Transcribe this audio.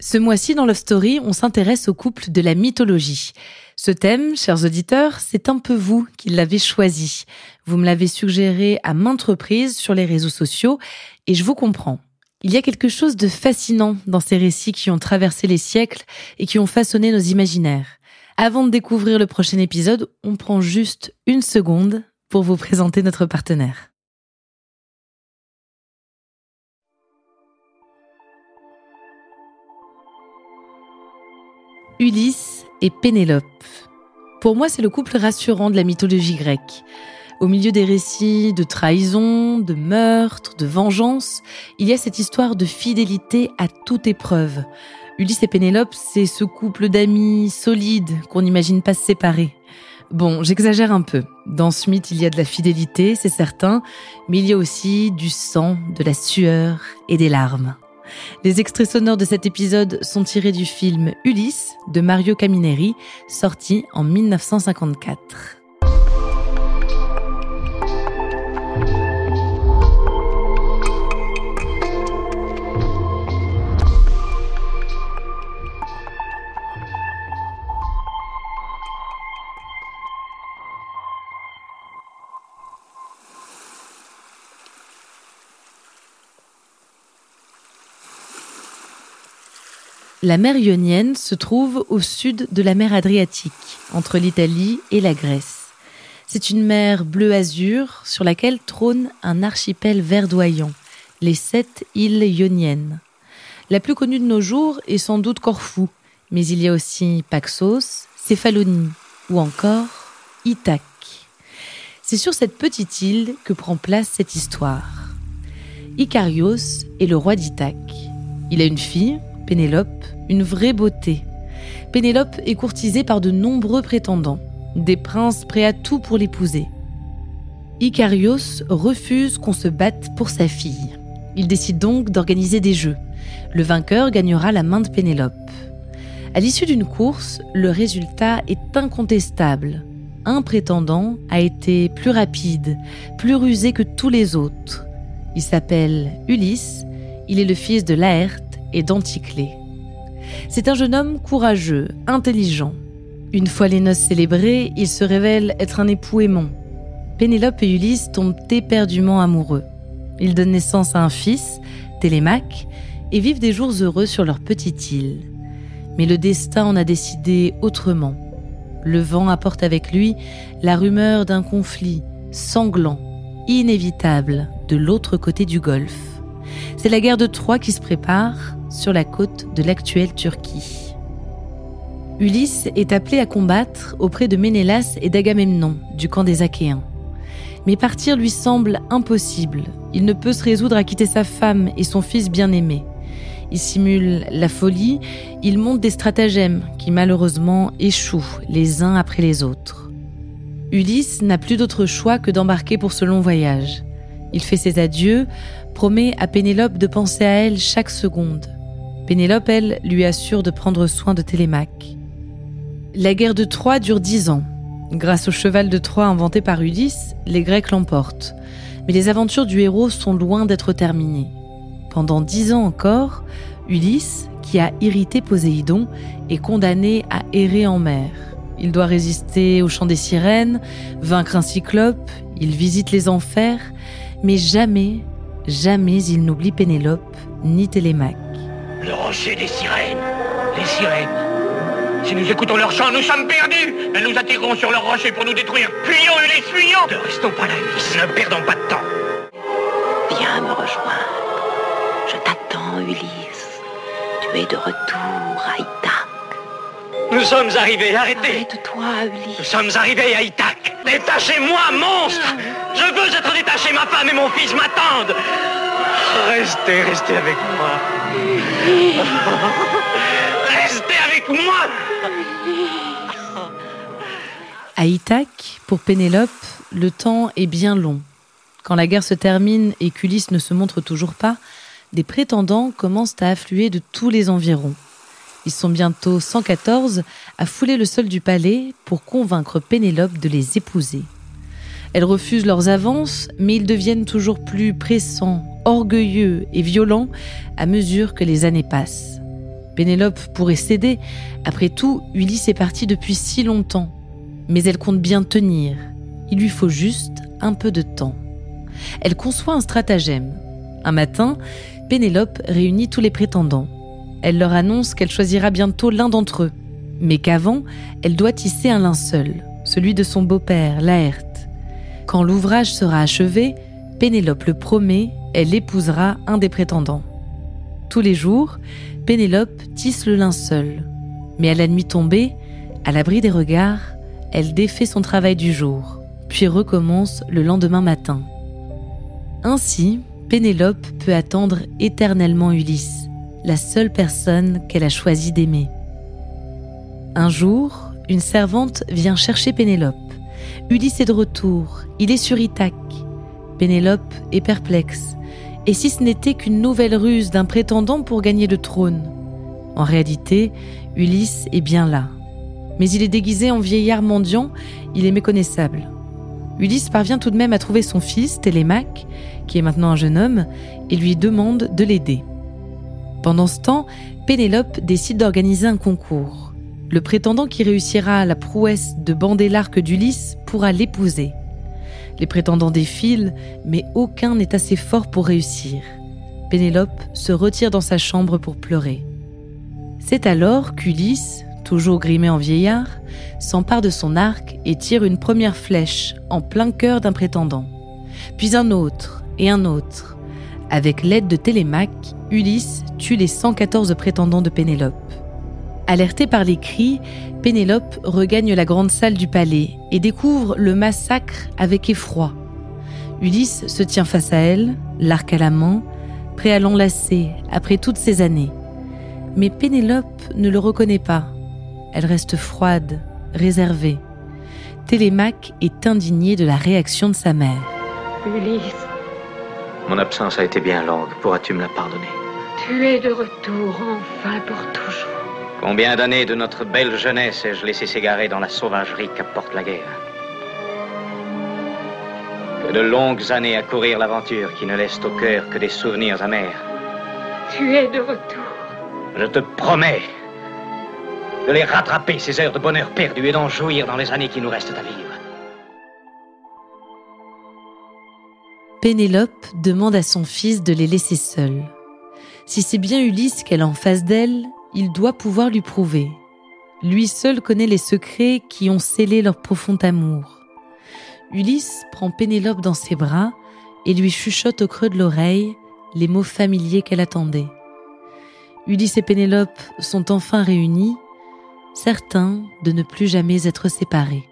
Ce mois-ci, dans Love Story, on s'intéresse au couple de la mythologie. Ce thème, chers auditeurs, c'est un peu vous qui l'avez choisi. Vous me l'avez suggéré à maintes reprises sur les réseaux sociaux et je vous comprends. Il y a quelque chose de fascinant dans ces récits qui ont traversé les siècles et qui ont façonné nos imaginaires. Avant de découvrir le prochain épisode, on prend juste une seconde pour vous présenter notre partenaire. Ulysse et Pénélope. Pour moi, c'est le couple rassurant de la mythologie grecque. Au milieu des récits de trahison, de meurtre, de vengeance, il y a cette histoire de fidélité à toute épreuve. Ulysse et Pénélope, c'est ce couple d'amis solides qu'on n'imagine pas se séparer. Bon, j'exagère un peu. Dans ce mythe, il y a de la fidélité, c'est certain, mais il y a aussi du sang, de la sueur et des larmes. Les extraits sonores de cet épisode sont tirés du film Ulysse de Mario Camineri, sorti en 1954. La mer Ionienne se trouve au sud de la mer Adriatique, entre l'Italie et la Grèce. C'est une mer bleu-azur sur laquelle trône un archipel verdoyant, les sept îles ioniennes. La plus connue de nos jours est sans doute Corfou, mais il y a aussi Paxos, Céphalonie ou encore Ithaque. C'est sur cette petite île que prend place cette histoire. Icarios est le roi d'Ithaque. Il a une fille, Pénélope, une vraie beauté. Pénélope est courtisée par de nombreux prétendants, des princes prêts à tout pour l'épouser. Icarios refuse qu'on se batte pour sa fille. Il décide donc d'organiser des jeux. Le vainqueur gagnera la main de Pénélope. À l'issue d'une course, le résultat est incontestable. Un prétendant a été plus rapide, plus rusé que tous les autres. Il s'appelle Ulysse, il est le fils de Laerte et d'Anticlée. C'est un jeune homme courageux, intelligent. Une fois les noces célébrées, il se révèle être un époux aimant. Pénélope et Ulysse tombent éperdument amoureux. Ils donnent naissance à un fils, Télémaque, et vivent des jours heureux sur leur petite île. Mais le destin en a décidé autrement. Le vent apporte avec lui la rumeur d'un conflit sanglant, inévitable, de l'autre côté du golfe. C'est la guerre de Troie qui se prépare, sur la côte de l'actuelle Turquie. Ulysse est appelé à combattre auprès de Ménélas et d'Agamemnon du camp des Achéens. Mais partir lui semble impossible. Il ne peut se résoudre à quitter sa femme et son fils bien-aimé. Il simule la folie, il monte des stratagèmes qui malheureusement échouent les uns après les autres. Ulysse n'a plus d'autre choix que d'embarquer pour ce long voyage. Il fait ses adieux, promet à Pénélope de penser à elle chaque seconde. Pénélope, elle, lui assure de prendre soin de Télémaque. La guerre de Troie dure dix ans. Grâce au cheval de Troie inventé par Ulysse, les Grecs l'emportent. Mais les aventures du héros sont loin d'être terminées. Pendant dix ans encore, Ulysse, qui a irrité Poséidon, est condamné à errer en mer. Il doit résister au chant des sirènes, vaincre un cyclope, il visite les enfers, mais jamais, jamais il n'oublie Pénélope ni Télémaque. Le rocher des sirènes. Les sirènes. Si nous écoutons leur chant, nous sommes perdus. Elles nous attireront sur leur rocher pour nous détruire. Fuyons, les fuyons Ne restons pas là, Ulysse. Ne perdons pas de temps. Viens me rejoindre. Je t'attends, Ulysse. Tu es de retour à Ithaque. Nous sommes arrivés, arrêtez Arrête-toi, Ulysse. Nous sommes arrivés à Ithaque Détachez-moi, monstre Je veux être détaché, ma femme et mon fils m'attendent Restez, restez avec moi Restez avec moi À Ithaque, pour Pénélope, le temps est bien long. Quand la guerre se termine et qu'Ulysse ne se montre toujours pas, des prétendants commencent à affluer de tous les environs. Ils sont bientôt 114 à fouler le sol du palais pour convaincre Pénélope de les épouser. Elle refuse leurs avances, mais ils deviennent toujours plus pressants, orgueilleux et violents à mesure que les années passent. Pénélope pourrait céder. Après tout, Ulysse est parti depuis si longtemps. Mais elle compte bien tenir. Il lui faut juste un peu de temps. Elle conçoit un stratagème. Un matin, Pénélope réunit tous les prétendants. Elle leur annonce qu'elle choisira bientôt l'un d'entre eux, mais qu'avant, elle doit tisser un linceul, celui de son beau-père, Laerte. Quand l'ouvrage sera achevé, Pénélope le promet, elle épousera un des prétendants. Tous les jours, Pénélope tisse le linceul. Mais à la nuit tombée, à l'abri des regards, elle défait son travail du jour, puis recommence le lendemain matin. Ainsi, Pénélope peut attendre éternellement Ulysse, la seule personne qu'elle a choisi d'aimer. Un jour, une servante vient chercher Pénélope. Ulysse est de retour, il est sur Ithaque. Pénélope est perplexe. Et si ce n'était qu'une nouvelle ruse d'un prétendant pour gagner le trône? En réalité, Ulysse est bien là. Mais il est déguisé en vieillard mendiant, il est méconnaissable. Ulysse parvient tout de même à trouver son fils, Télémaque, qui est maintenant un jeune homme, et lui demande de l'aider. Pendant ce temps, Pénélope décide d'organiser un concours. Le prétendant qui réussira la prouesse de bander l'arc d'Ulysse pourra l'épouser. Les prétendants défilent, mais aucun n'est assez fort pour réussir. Pénélope se retire dans sa chambre pour pleurer. C'est alors qu'Ulysse, toujours grimé en vieillard, s'empare de son arc et tire une première flèche en plein cœur d'un prétendant, puis un autre et un autre. Avec l'aide de Télémaque, Ulysse tue les 114 prétendants de Pénélope. Alertée par les cris, Pénélope regagne la grande salle du palais et découvre le massacre avec effroi. Ulysse se tient face à elle, l'arc à la main, prêt à l'enlacer après toutes ces années. Mais Pénélope ne le reconnaît pas. Elle reste froide, réservée. Télémaque est indigné de la réaction de sa mère. Ulysse, Mon absence a été bien longue. Pourras-tu me la pardonner? Tu es de retour enfin pour toujours. Combien d'années de notre belle jeunesse ai-je laissé s'égarer dans la sauvagerie qu'apporte la guerre Que de longues années à courir l'aventure qui ne laisse au cœur que des souvenirs amers. Tu es de retour. Je te promets de les rattraper, ces heures de bonheur perdues, et d'en jouir dans les années qui nous restent à vivre. Pénélope demande à son fils de les laisser seuls. Si c'est bien Ulysse qu'elle a en face d'elle, il doit pouvoir lui prouver. Lui seul connaît les secrets qui ont scellé leur profond amour. Ulysse prend Pénélope dans ses bras et lui chuchote au creux de l'oreille les mots familiers qu'elle attendait. Ulysse et Pénélope sont enfin réunis, certains de ne plus jamais être séparés.